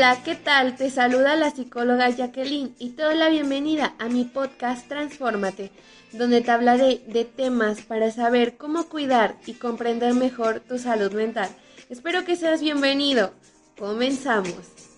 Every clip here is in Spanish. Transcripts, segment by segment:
Hola, ¿qué tal? Te saluda la psicóloga Jacqueline y te doy la bienvenida a mi podcast Transfórmate, donde te hablaré de temas para saber cómo cuidar y comprender mejor tu salud mental. Espero que seas bienvenido. Comenzamos.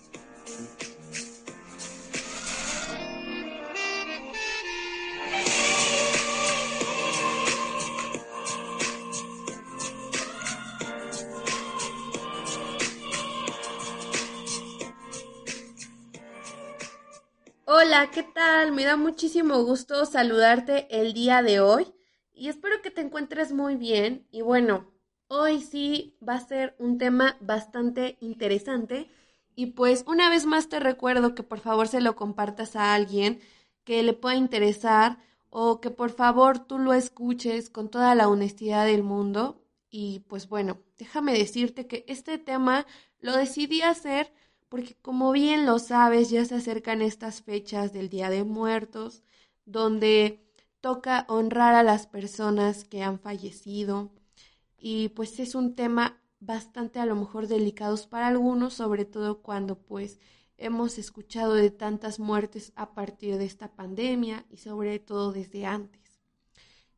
Hola, ¿qué tal? Me da muchísimo gusto saludarte el día de hoy y espero que te encuentres muy bien. Y bueno, hoy sí va a ser un tema bastante interesante y pues una vez más te recuerdo que por favor se lo compartas a alguien que le pueda interesar o que por favor tú lo escuches con toda la honestidad del mundo. Y pues bueno, déjame decirte que este tema lo decidí hacer porque como bien lo sabes, ya se acercan estas fechas del Día de Muertos, donde toca honrar a las personas que han fallecido y pues es un tema bastante a lo mejor delicados para algunos, sobre todo cuando pues hemos escuchado de tantas muertes a partir de esta pandemia y sobre todo desde antes.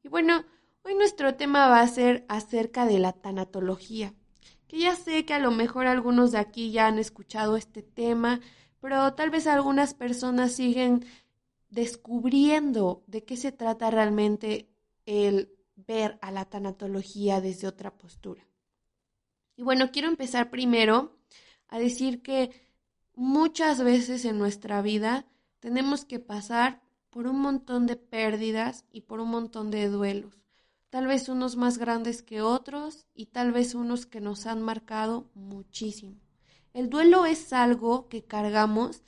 Y bueno, hoy nuestro tema va a ser acerca de la tanatología que ya sé que a lo mejor algunos de aquí ya han escuchado este tema, pero tal vez algunas personas siguen descubriendo de qué se trata realmente el ver a la tanatología desde otra postura. Y bueno, quiero empezar primero a decir que muchas veces en nuestra vida tenemos que pasar por un montón de pérdidas y por un montón de duelos tal vez unos más grandes que otros y tal vez unos que nos han marcado muchísimo. El duelo es algo que cargamos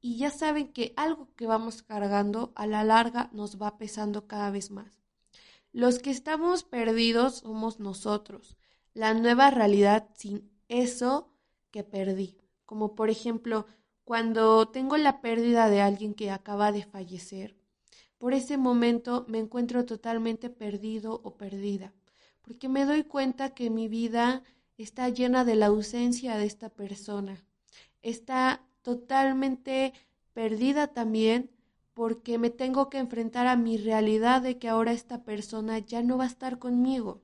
y ya saben que algo que vamos cargando a la larga nos va pesando cada vez más. Los que estamos perdidos somos nosotros, la nueva realidad sin eso que perdí, como por ejemplo cuando tengo la pérdida de alguien que acaba de fallecer por ese momento me encuentro totalmente perdido o perdida, porque me doy cuenta que mi vida está llena de la ausencia de esta persona. Está totalmente perdida también porque me tengo que enfrentar a mi realidad de que ahora esta persona ya no va a estar conmigo,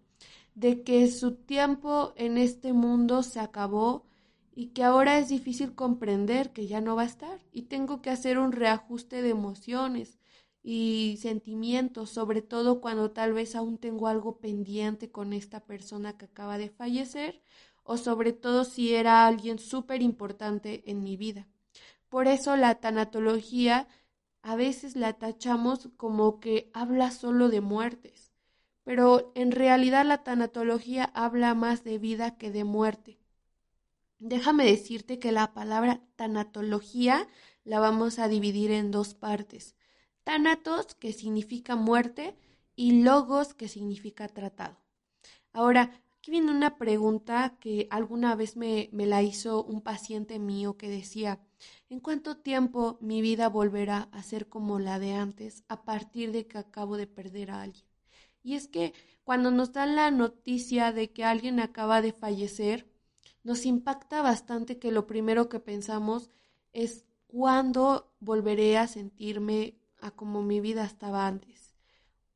de que su tiempo en este mundo se acabó y que ahora es difícil comprender que ya no va a estar y tengo que hacer un reajuste de emociones, y sentimientos, sobre todo cuando tal vez aún tengo algo pendiente con esta persona que acaba de fallecer o sobre todo si era alguien súper importante en mi vida. Por eso la tanatología a veces la tachamos como que habla solo de muertes, pero en realidad la tanatología habla más de vida que de muerte. Déjame decirte que la palabra tanatología la vamos a dividir en dos partes. Thanatos, que significa muerte, y logos, que significa tratado. Ahora, aquí viene una pregunta que alguna vez me, me la hizo un paciente mío que decía, ¿en cuánto tiempo mi vida volverá a ser como la de antes a partir de que acabo de perder a alguien? Y es que cuando nos dan la noticia de que alguien acaba de fallecer, nos impacta bastante que lo primero que pensamos es cuándo volveré a sentirme a como mi vida estaba antes.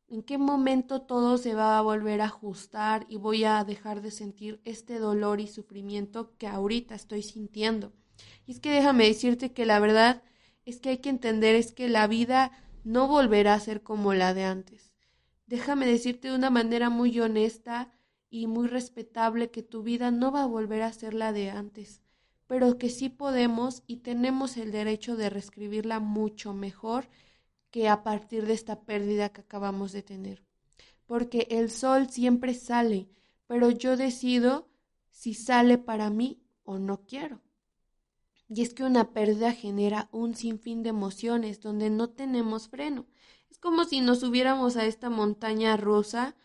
¿En qué momento todo se va a volver a ajustar y voy a dejar de sentir este dolor y sufrimiento que ahorita estoy sintiendo? Y es que déjame decirte que la verdad es que hay que entender es que la vida no volverá a ser como la de antes. Déjame decirte de una manera muy honesta y muy respetable que tu vida no va a volver a ser la de antes, pero que sí podemos y tenemos el derecho de reescribirla mucho mejor que a partir de esta pérdida que acabamos de tener. Porque el sol siempre sale, pero yo decido si sale para mí o no quiero. Y es que una pérdida genera un sinfín de emociones donde no tenemos freno. Es como si nos subiéramos a esta montaña rusa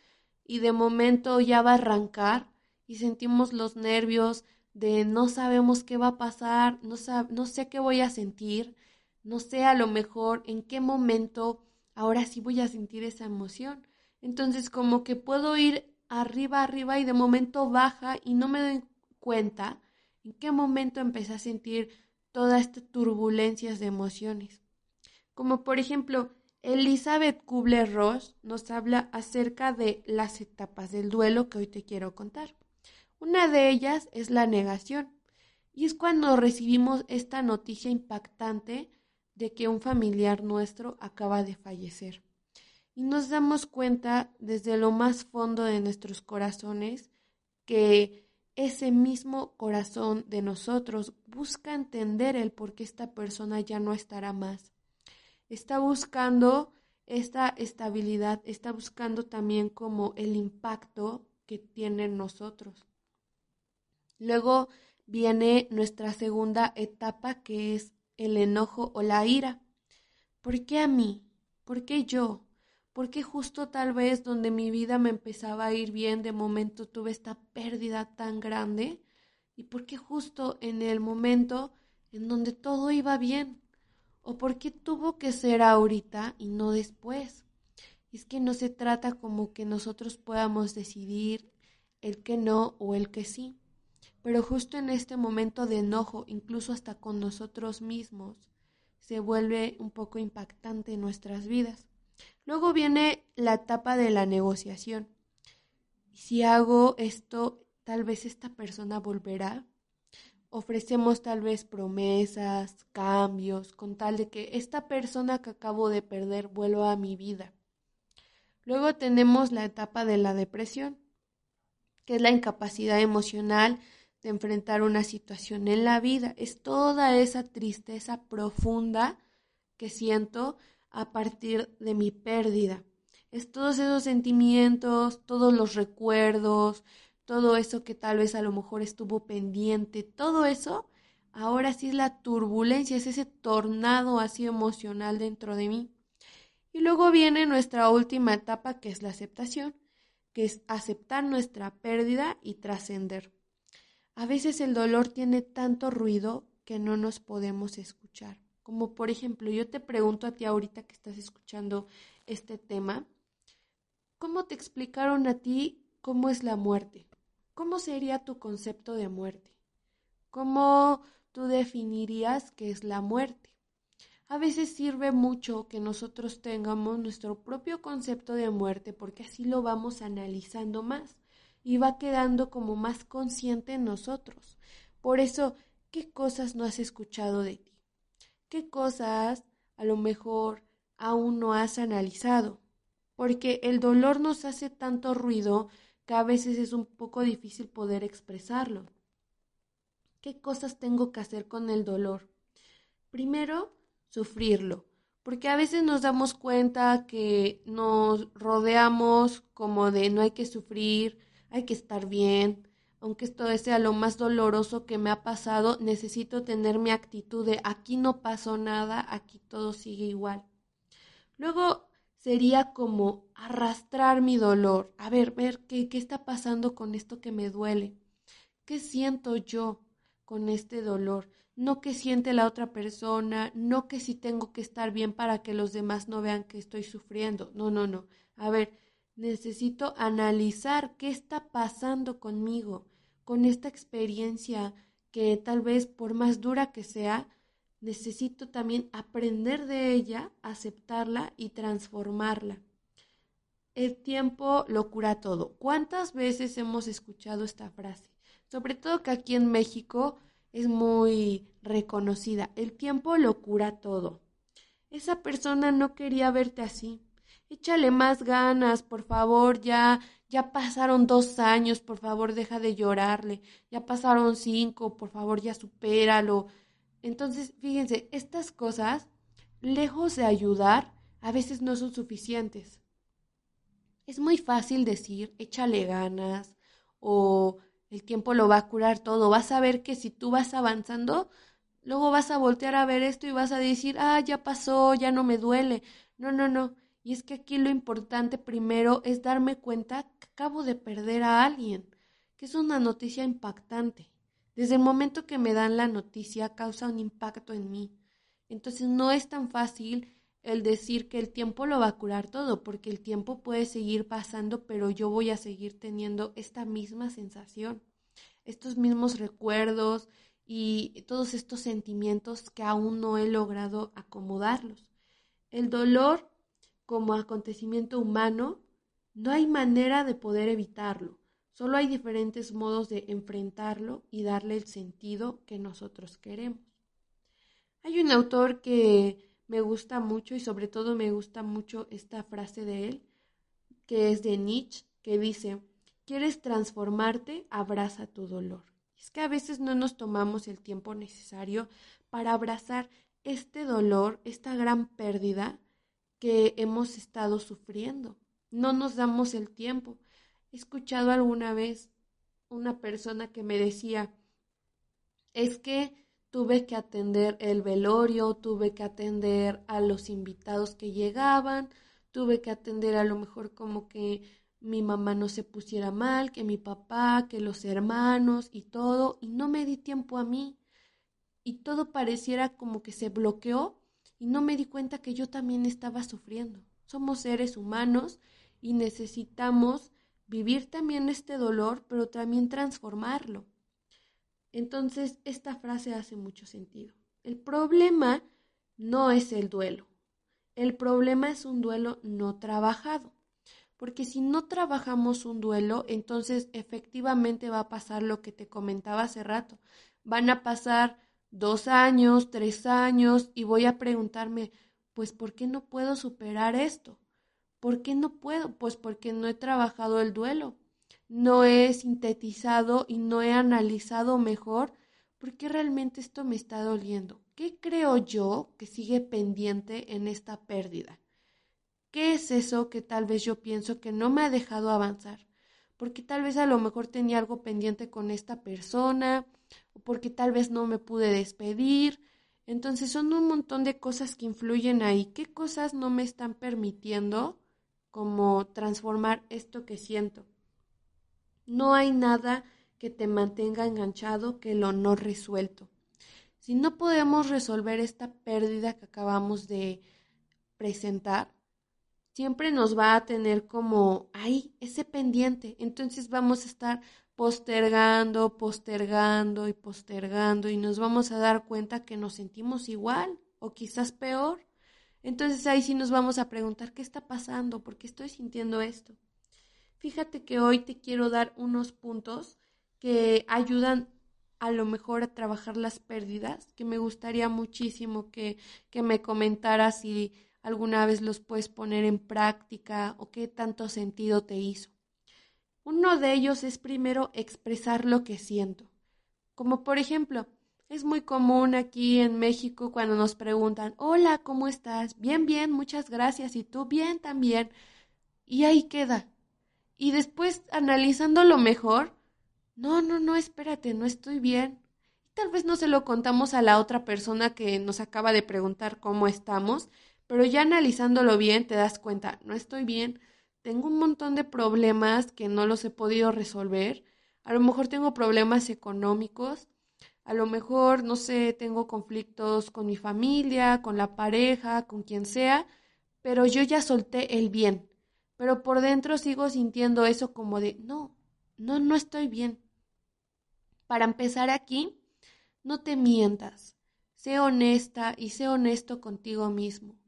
y de momento ya va a arrancar y sentimos los nervios de no sabemos qué va a pasar, no, no sé qué voy a sentir, no sé a lo mejor en qué momento ahora sí voy a sentir esa emoción. Entonces como que puedo ir arriba, arriba y de momento baja y no me doy cuenta en qué momento empecé a sentir todas estas turbulencias de emociones. Como por ejemplo, Elizabeth Kubler-Ross nos habla acerca de las etapas del duelo que hoy te quiero contar. Una de ellas es la negación, y es cuando recibimos esta noticia impactante de que un familiar nuestro acaba de fallecer. Y nos damos cuenta desde lo más fondo de nuestros corazones que ese mismo corazón de nosotros busca entender el por qué esta persona ya no estará más está buscando esta estabilidad, está buscando también como el impacto que tiene en nosotros. Luego viene nuestra segunda etapa que es el enojo o la ira. ¿Por qué a mí? ¿Por qué yo? ¿Por qué justo tal vez donde mi vida me empezaba a ir bien, de momento tuve esta pérdida tan grande? ¿Y por qué justo en el momento en donde todo iba bien? ¿O por qué tuvo que ser ahorita y no después? Es que no se trata como que nosotros podamos decidir el que no o el que sí. Pero justo en este momento de enojo, incluso hasta con nosotros mismos, se vuelve un poco impactante en nuestras vidas. Luego viene la etapa de la negociación. Si hago esto, tal vez esta persona volverá ofrecemos tal vez promesas, cambios, con tal de que esta persona que acabo de perder vuelva a mi vida. Luego tenemos la etapa de la depresión, que es la incapacidad emocional de enfrentar una situación en la vida. Es toda esa tristeza profunda que siento a partir de mi pérdida. Es todos esos sentimientos, todos los recuerdos, todo eso que tal vez a lo mejor estuvo pendiente, todo eso, ahora sí es la turbulencia, es ese tornado así emocional dentro de mí. Y luego viene nuestra última etapa que es la aceptación, que es aceptar nuestra pérdida y trascender. A veces el dolor tiene tanto ruido que no nos podemos escuchar. Como por ejemplo, yo te pregunto a ti ahorita que estás escuchando este tema, ¿cómo te explicaron a ti cómo es la muerte? ¿Cómo sería tu concepto de muerte? ¿Cómo tú definirías qué es la muerte? A veces sirve mucho que nosotros tengamos nuestro propio concepto de muerte porque así lo vamos analizando más y va quedando como más consciente en nosotros. Por eso, ¿qué cosas no has escuchado de ti? ¿Qué cosas a lo mejor aún no has analizado? Porque el dolor nos hace tanto ruido que a veces es un poco difícil poder expresarlo. ¿Qué cosas tengo que hacer con el dolor? Primero, sufrirlo, porque a veces nos damos cuenta que nos rodeamos como de no hay que sufrir, hay que estar bien, aunque esto sea lo más doloroso que me ha pasado, necesito tener mi actitud de aquí no pasó nada, aquí todo sigue igual. Luego sería como arrastrar mi dolor, a ver, ver qué, qué está pasando con esto que me duele, qué siento yo con este dolor, no qué siente la otra persona, no que si tengo que estar bien para que los demás no vean que estoy sufriendo, no, no, no, a ver, necesito analizar qué está pasando conmigo, con esta experiencia que tal vez por más dura que sea, necesito también aprender de ella, aceptarla y transformarla. El tiempo lo cura todo. ¿Cuántas veces hemos escuchado esta frase? Sobre todo que aquí en México es muy reconocida. El tiempo lo cura todo. Esa persona no quería verte así. Échale más ganas, por favor, ya, ya pasaron dos años, por favor, deja de llorarle. Ya pasaron cinco, por favor, ya supéralo. Entonces, fíjense, estas cosas, lejos de ayudar, a veces no son suficientes. Es muy fácil decir, échale ganas o el tiempo lo va a curar todo. Vas a ver que si tú vas avanzando, luego vas a voltear a ver esto y vas a decir, ah, ya pasó, ya no me duele. No, no, no. Y es que aquí lo importante primero es darme cuenta que acabo de perder a alguien, que es una noticia impactante. Desde el momento que me dan la noticia causa un impacto en mí. Entonces no es tan fácil el decir que el tiempo lo va a curar todo, porque el tiempo puede seguir pasando, pero yo voy a seguir teniendo esta misma sensación, estos mismos recuerdos y todos estos sentimientos que aún no he logrado acomodarlos. El dolor como acontecimiento humano, no hay manera de poder evitarlo, solo hay diferentes modos de enfrentarlo y darle el sentido que nosotros queremos. Hay un autor que me gusta mucho y sobre todo me gusta mucho esta frase de él, que es de Nietzsche, que dice, ¿quieres transformarte? Abraza tu dolor. Es que a veces no nos tomamos el tiempo necesario para abrazar este dolor, esta gran pérdida que hemos estado sufriendo. No nos damos el tiempo. He escuchado alguna vez una persona que me decía, es que tuve que atender el velorio, tuve que atender a los invitados que llegaban, tuve que atender a lo mejor como que mi mamá no se pusiera mal, que mi papá, que los hermanos y todo, y no me di tiempo a mí. Y todo pareciera como que se bloqueó y no me di cuenta que yo también estaba sufriendo. Somos seres humanos y necesitamos vivir también este dolor, pero también transformarlo. Entonces, esta frase hace mucho sentido. El problema no es el duelo. El problema es un duelo no trabajado. Porque si no trabajamos un duelo, entonces efectivamente va a pasar lo que te comentaba hace rato. Van a pasar dos años, tres años y voy a preguntarme, pues, ¿por qué no puedo superar esto? ¿Por qué no puedo? Pues porque no he trabajado el duelo no he sintetizado y no he analizado mejor por qué realmente esto me está doliendo. ¿Qué creo yo que sigue pendiente en esta pérdida? ¿Qué es eso que tal vez yo pienso que no me ha dejado avanzar? Porque tal vez a lo mejor tenía algo pendiente con esta persona, o porque tal vez no me pude despedir. Entonces son un montón de cosas que influyen ahí. ¿Qué cosas no me están permitiendo como transformar esto que siento? No hay nada que te mantenga enganchado que lo no resuelto. Si no podemos resolver esta pérdida que acabamos de presentar, siempre nos va a tener como ahí ese pendiente. Entonces vamos a estar postergando, postergando y postergando y nos vamos a dar cuenta que nos sentimos igual o quizás peor. Entonces ahí sí nos vamos a preguntar qué está pasando, por qué estoy sintiendo esto. Fíjate que hoy te quiero dar unos puntos que ayudan a lo mejor a trabajar las pérdidas, que me gustaría muchísimo que, que me comentaras si alguna vez los puedes poner en práctica o qué tanto sentido te hizo. Uno de ellos es primero expresar lo que siento. Como por ejemplo, es muy común aquí en México cuando nos preguntan, hola, ¿cómo estás? Bien, bien, muchas gracias. ¿Y tú? Bien, también. Y ahí queda y después analizándolo mejor, no, no, no, espérate, no estoy bien. Tal vez no se lo contamos a la otra persona que nos acaba de preguntar cómo estamos, pero ya analizándolo bien te das cuenta, no estoy bien, tengo un montón de problemas que no los he podido resolver, a lo mejor tengo problemas económicos, a lo mejor, no sé, tengo conflictos con mi familia, con la pareja, con quien sea, pero yo ya solté el bien, pero por dentro sigo sintiendo eso como de, no, no, no estoy bien. Para empezar aquí, no te mientas, sé honesta y sé honesto contigo mismo.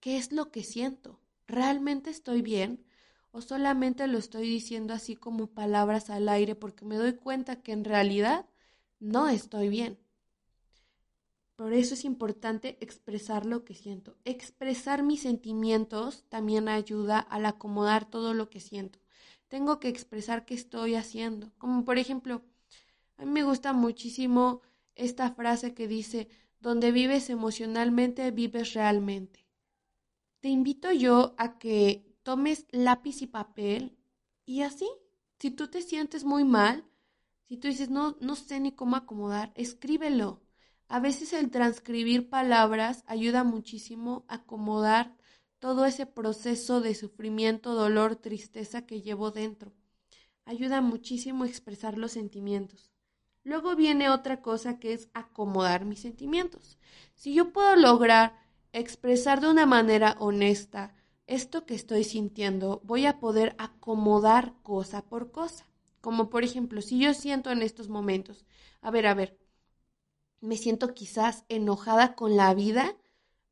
¿Qué es lo que siento? ¿Realmente estoy bien? ¿O solamente lo estoy diciendo así como palabras al aire porque me doy cuenta que en realidad no estoy bien? Por eso es importante expresar lo que siento. Expresar mis sentimientos también ayuda al acomodar todo lo que siento. Tengo que expresar qué estoy haciendo. Como por ejemplo, a mí me gusta muchísimo esta frase que dice, donde vives emocionalmente, vives realmente. Te invito yo a que tomes lápiz y papel y así, si tú te sientes muy mal, si tú dices, no, no sé ni cómo acomodar, escríbelo a veces el transcribir palabras ayuda muchísimo a acomodar todo ese proceso de sufrimiento, dolor, tristeza que llevo dentro. Ayuda muchísimo a expresar los sentimientos. Luego viene otra cosa que es acomodar mis sentimientos. Si yo puedo lograr expresar de una manera honesta esto que estoy sintiendo, voy a poder acomodar cosa por cosa. Como por ejemplo, si yo siento en estos momentos, a ver, a ver, me siento quizás enojada con la vida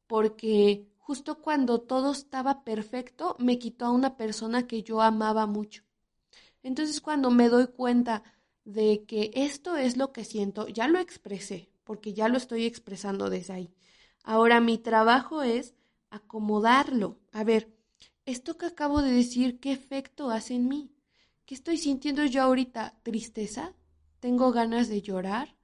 porque justo cuando todo estaba perfecto me quitó a una persona que yo amaba mucho. Entonces cuando me doy cuenta de que esto es lo que siento, ya lo expresé, porque ya lo estoy expresando desde ahí. Ahora mi trabajo es acomodarlo. A ver, esto que acabo de decir, ¿qué efecto hace en mí? ¿Qué estoy sintiendo yo ahorita? ¿Tristeza? ¿Tengo ganas de llorar?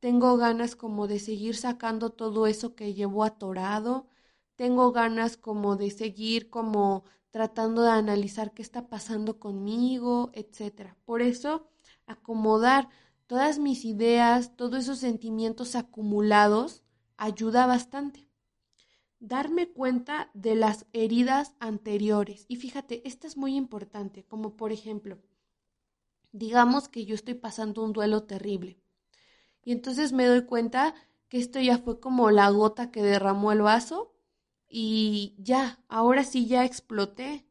¿Tengo ganas como de seguir sacando todo eso que llevo atorado? ¿Tengo ganas como de seguir como tratando de analizar qué está pasando conmigo, etcétera? Por eso, acomodar todas mis ideas, todos esos sentimientos acumulados, ayuda bastante darme cuenta de las heridas anteriores. Y fíjate, esta es muy importante, como por ejemplo, digamos que yo estoy pasando un duelo terrible. Y entonces me doy cuenta que esto ya fue como la gota que derramó el vaso y ya, ahora sí ya exploté.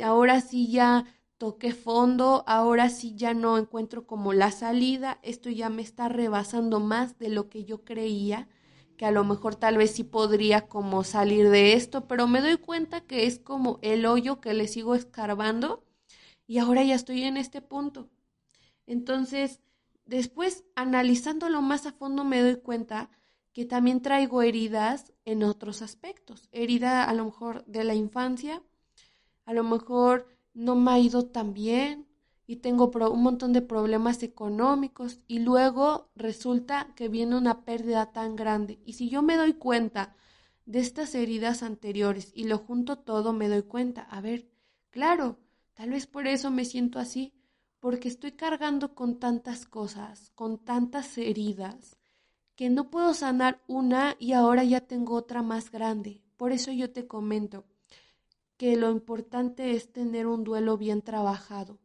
Ahora sí ya toqué fondo, ahora sí ya no encuentro como la salida, esto ya me está rebasando más de lo que yo creía que a lo mejor tal vez sí podría como salir de esto, pero me doy cuenta que es como el hoyo que le sigo escarbando y ahora ya estoy en este punto. Entonces, después, analizándolo más a fondo, me doy cuenta que también traigo heridas en otros aspectos. Herida a lo mejor de la infancia, a lo mejor no me ha ido tan bien, y tengo un montón de problemas económicos y luego resulta que viene una pérdida tan grande. Y si yo me doy cuenta de estas heridas anteriores y lo junto todo, me doy cuenta, a ver, claro, tal vez por eso me siento así, porque estoy cargando con tantas cosas, con tantas heridas, que no puedo sanar una y ahora ya tengo otra más grande. Por eso yo te comento que lo importante es tener un duelo bien trabajado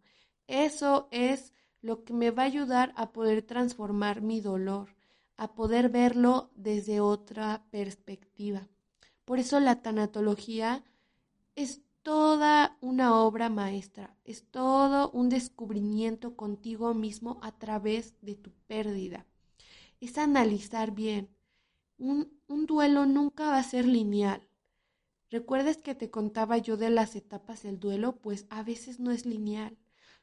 eso es lo que me va a ayudar a poder transformar mi dolor, a poder verlo desde otra perspectiva. Por eso la tanatología es toda una obra maestra, es todo un descubrimiento contigo mismo a través de tu pérdida. Es analizar bien. Un, un duelo nunca va a ser lineal. ¿Recuerdas que te contaba yo de las etapas del duelo? Pues a veces no es lineal.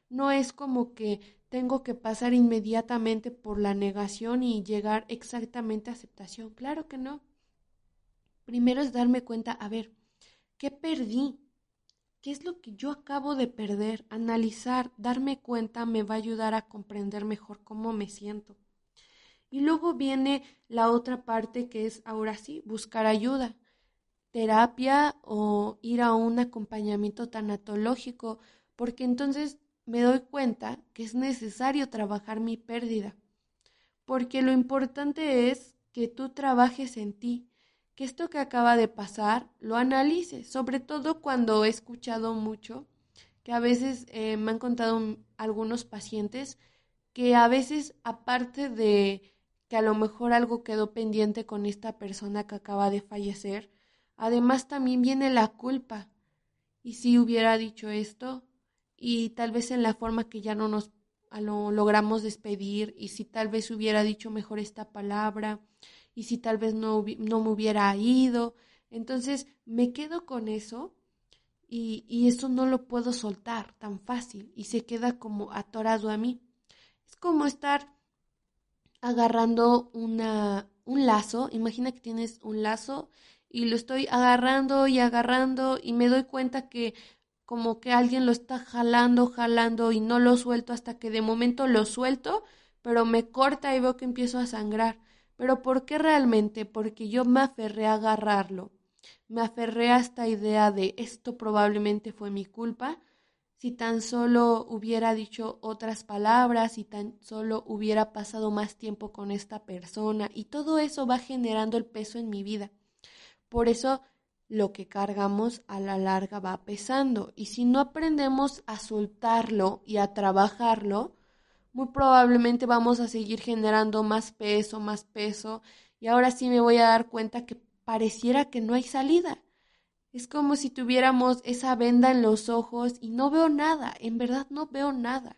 No es como que tengo que pasar inmediatamente por la negación y llegar exactamente a aceptación. Claro que no. Primero es darme cuenta, a ver, ¿qué perdí? ¿Qué es lo que yo acabo de perder? Analizar, darme cuenta me va a ayudar a comprender mejor cómo me siento. Y luego viene la otra parte que es ahora sí, buscar ayuda, terapia o ir a un acompañamiento tanatológico, porque entonces me doy cuenta que es necesario trabajar mi pérdida, porque lo importante es que tú trabajes en ti, que esto que acaba de pasar lo analices, sobre todo cuando he escuchado mucho, que a veces eh, me han contado algunos pacientes que a veces aparte de que a lo mejor algo quedó pendiente con esta persona que acaba de fallecer, además también viene la culpa. Y si hubiera dicho esto, y tal vez en la forma que ya no nos lo logramos despedir y si tal vez hubiera dicho mejor esta palabra y si tal vez no, no me hubiera ido. Entonces me quedo con eso y, y eso no lo puedo soltar tan fácil y se queda como atorado a mí. Es como estar agarrando una, un lazo, imagina que tienes un lazo y lo estoy agarrando y agarrando y me doy cuenta que como que alguien lo está jalando, jalando y no lo suelto hasta que de momento lo suelto, pero me corta y veo que empiezo a sangrar. Pero ¿por qué realmente? Porque yo me aferré a agarrarlo. Me aferré a esta idea de esto probablemente fue mi culpa. Si tan solo hubiera dicho otras palabras, si tan solo hubiera pasado más tiempo con esta persona, y todo eso va generando el peso en mi vida. Por eso lo que cargamos a la larga va pesando. Y si no aprendemos a soltarlo y a trabajarlo, muy probablemente vamos a seguir generando más peso, más peso. Y ahora sí me voy a dar cuenta que pareciera que no hay salida. Es como si tuviéramos esa venda en los ojos y no veo nada, en verdad no veo nada.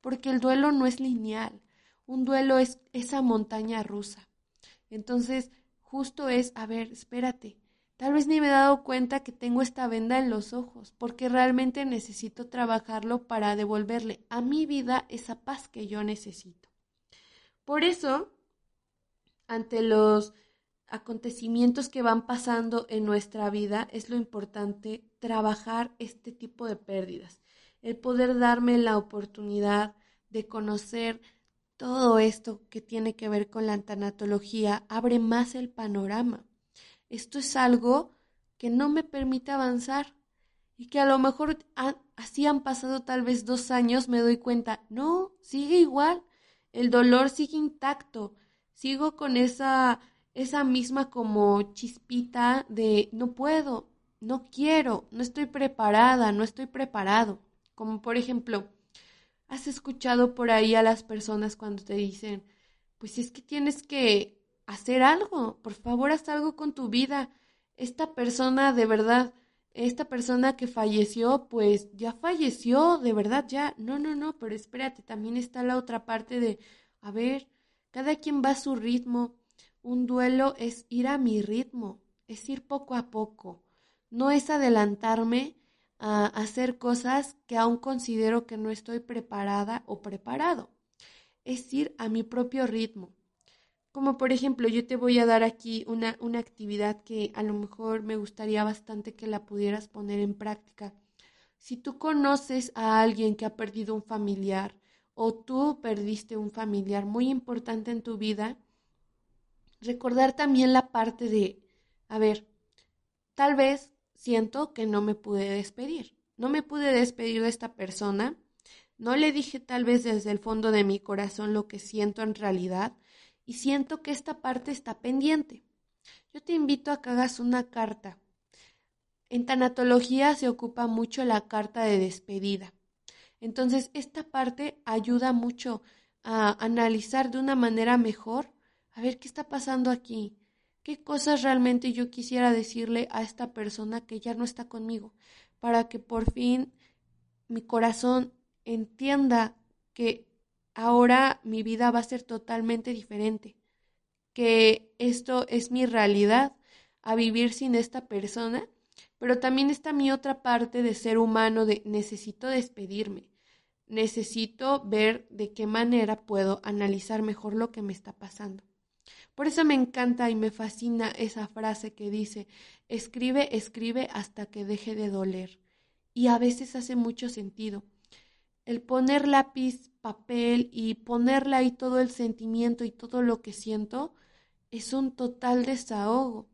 Porque el duelo no es lineal. Un duelo es esa montaña rusa. Entonces, justo es, a ver, espérate, tal vez ni me he dado cuenta que tengo esta venda en los ojos, porque realmente necesito trabajarlo para devolverle a mi vida esa paz que yo necesito. Por eso, ante los acontecimientos que van pasando en nuestra vida, es lo importante trabajar este tipo de pérdidas, el poder darme la oportunidad de conocer todo esto que tiene que ver con la tanatología abre más el panorama. Esto es algo que no me permite avanzar y que a lo mejor así han pasado tal vez dos años, me doy cuenta, no, sigue igual, el dolor sigue intacto, sigo con esa, esa misma como chispita de no puedo, no quiero, no estoy preparada, no estoy preparado. Como por ejemplo, ¿Has escuchado por ahí a las personas cuando te dicen, pues es que tienes que hacer algo, por favor haz algo con tu vida? Esta persona de verdad, esta persona que falleció, pues ya falleció, de verdad ya. No, no, no, pero espérate, también está la otra parte de, a ver, cada quien va a su ritmo. Un duelo es ir a mi ritmo, es ir poco a poco, no es adelantarme a hacer cosas que aún considero que no estoy preparada o preparado. Es ir a mi propio ritmo. Como por ejemplo, yo te voy a dar aquí una, una actividad que a lo mejor me gustaría bastante que la pudieras poner en práctica. Si tú conoces a alguien que ha perdido un familiar o tú perdiste un familiar muy importante en tu vida, recordar también la parte de, a ver, tal vez siento que no me pude despedir. No me pude despedir de esta persona. No le dije tal vez desde el fondo de mi corazón lo que siento en realidad y siento que esta parte está pendiente. Yo te invito a que hagas una carta. En tanatología se ocupa mucho la carta de despedida. Entonces, esta parte ayuda mucho a analizar de una manera mejor, a ver qué está pasando aquí, qué cosas realmente yo quisiera decirle a esta persona que ya no está conmigo, para que por fin mi corazón entienda que ahora mi vida va a ser totalmente diferente, que esto es mi realidad, a vivir sin esta persona, pero también está mi otra parte de ser humano de necesito despedirme, necesito ver de qué manera puedo analizar mejor lo que me está pasando. Por eso me encanta y me fascina esa frase que dice, escribe, escribe hasta que deje de doler. Y a veces hace mucho sentido. El poner lápiz, papel y ponerle ahí todo el sentimiento y todo lo que siento es un total desahogo.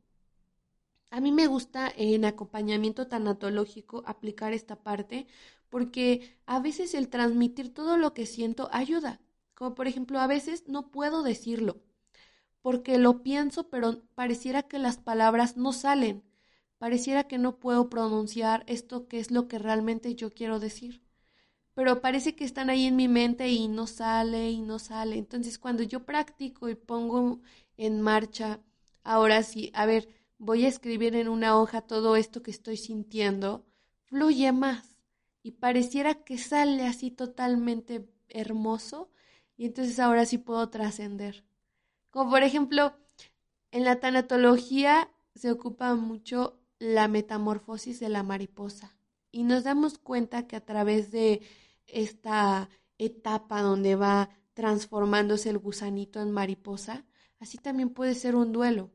A mí me gusta en acompañamiento tanatológico aplicar esta parte porque a veces el transmitir todo lo que siento ayuda. Como por ejemplo, a veces no puedo decirlo porque lo pienso, pero pareciera que las palabras no salen, pareciera que no puedo pronunciar esto que es lo que realmente yo quiero decir. Pero parece que están ahí en mi mente y no sale y no sale. Entonces cuando yo practico y pongo en marcha, ahora sí, a ver, voy a escribir en una hoja todo esto que estoy sintiendo, fluye más y pareciera que sale así totalmente hermoso y entonces ahora sí puedo trascender. Como por ejemplo, en la tanatología se ocupa mucho la metamorfosis de la mariposa y nos damos cuenta que a través de esta etapa donde va transformándose el gusanito en mariposa, así también puede ser un duelo,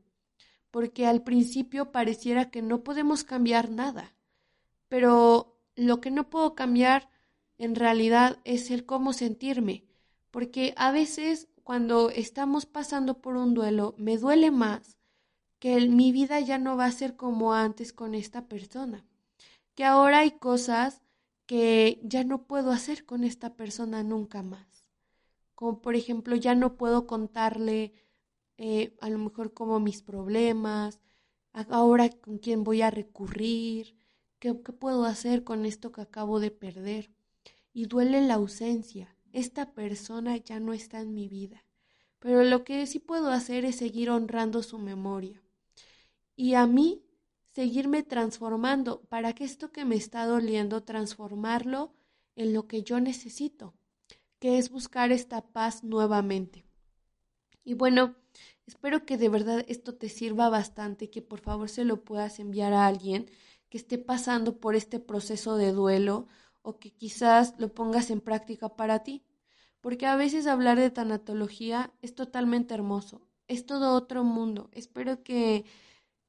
porque al principio pareciera que no podemos cambiar nada, pero lo que no puedo cambiar en realidad es el cómo sentirme, porque a veces cuando estamos pasando por un duelo, me duele más que mi vida ya no va a ser como antes con esta persona, que ahora hay cosas que ya no puedo hacer con esta persona nunca más. Como por ejemplo, ya no puedo contarle eh, a lo mejor como mis problemas, ahora con quién voy a recurrir, qué, qué puedo hacer con esto que acabo de perder. Y duele la ausencia, esta persona ya no está en mi vida. Pero lo que sí puedo hacer es seguir honrando su memoria. Y a mí, seguirme transformando para que esto que me está doliendo, transformarlo en lo que yo necesito. que es buscar esta paz nuevamente. Y bueno, espero que de verdad esto te sirva bastante que por favor se lo puedas enviar a alguien que esté pasando por este proceso de duelo o que quizás lo pongas en práctica para ti. Porque a veces hablar de tanatología es totalmente hermoso, es todo otro mundo. Espero que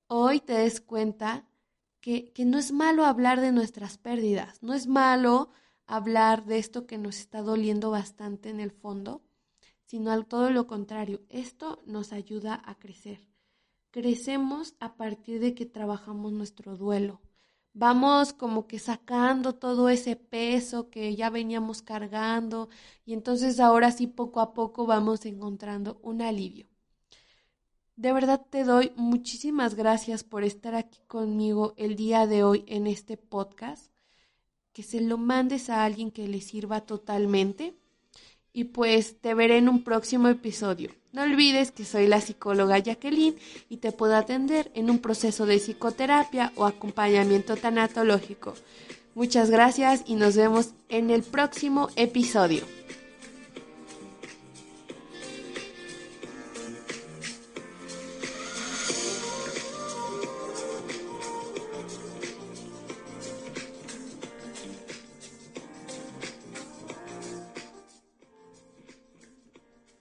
hoy te des cuenta que, que no es malo hablar de nuestras pérdidas, no es malo hablar de esto que nos está doliendo bastante en el fondo, sino al todo lo contrario, esto nos ayuda a crecer. Crecemos a partir de que trabajamos nuestro duelo. Vamos como que sacando todo ese peso que ya veníamos cargando y entonces ahora sí poco a poco vamos encontrando un alivio. De verdad te doy muchísimas gracias por estar aquí conmigo el día de hoy en este podcast. Que se lo mandes a alguien que le sirva totalmente. Y pues te veré en un próximo episodio. No olvides que soy la psicóloga Jacqueline y te puedo atender en un proceso de psicoterapia o acompañamiento tanatológico. Muchas gracias y nos vemos en el próximo episodio.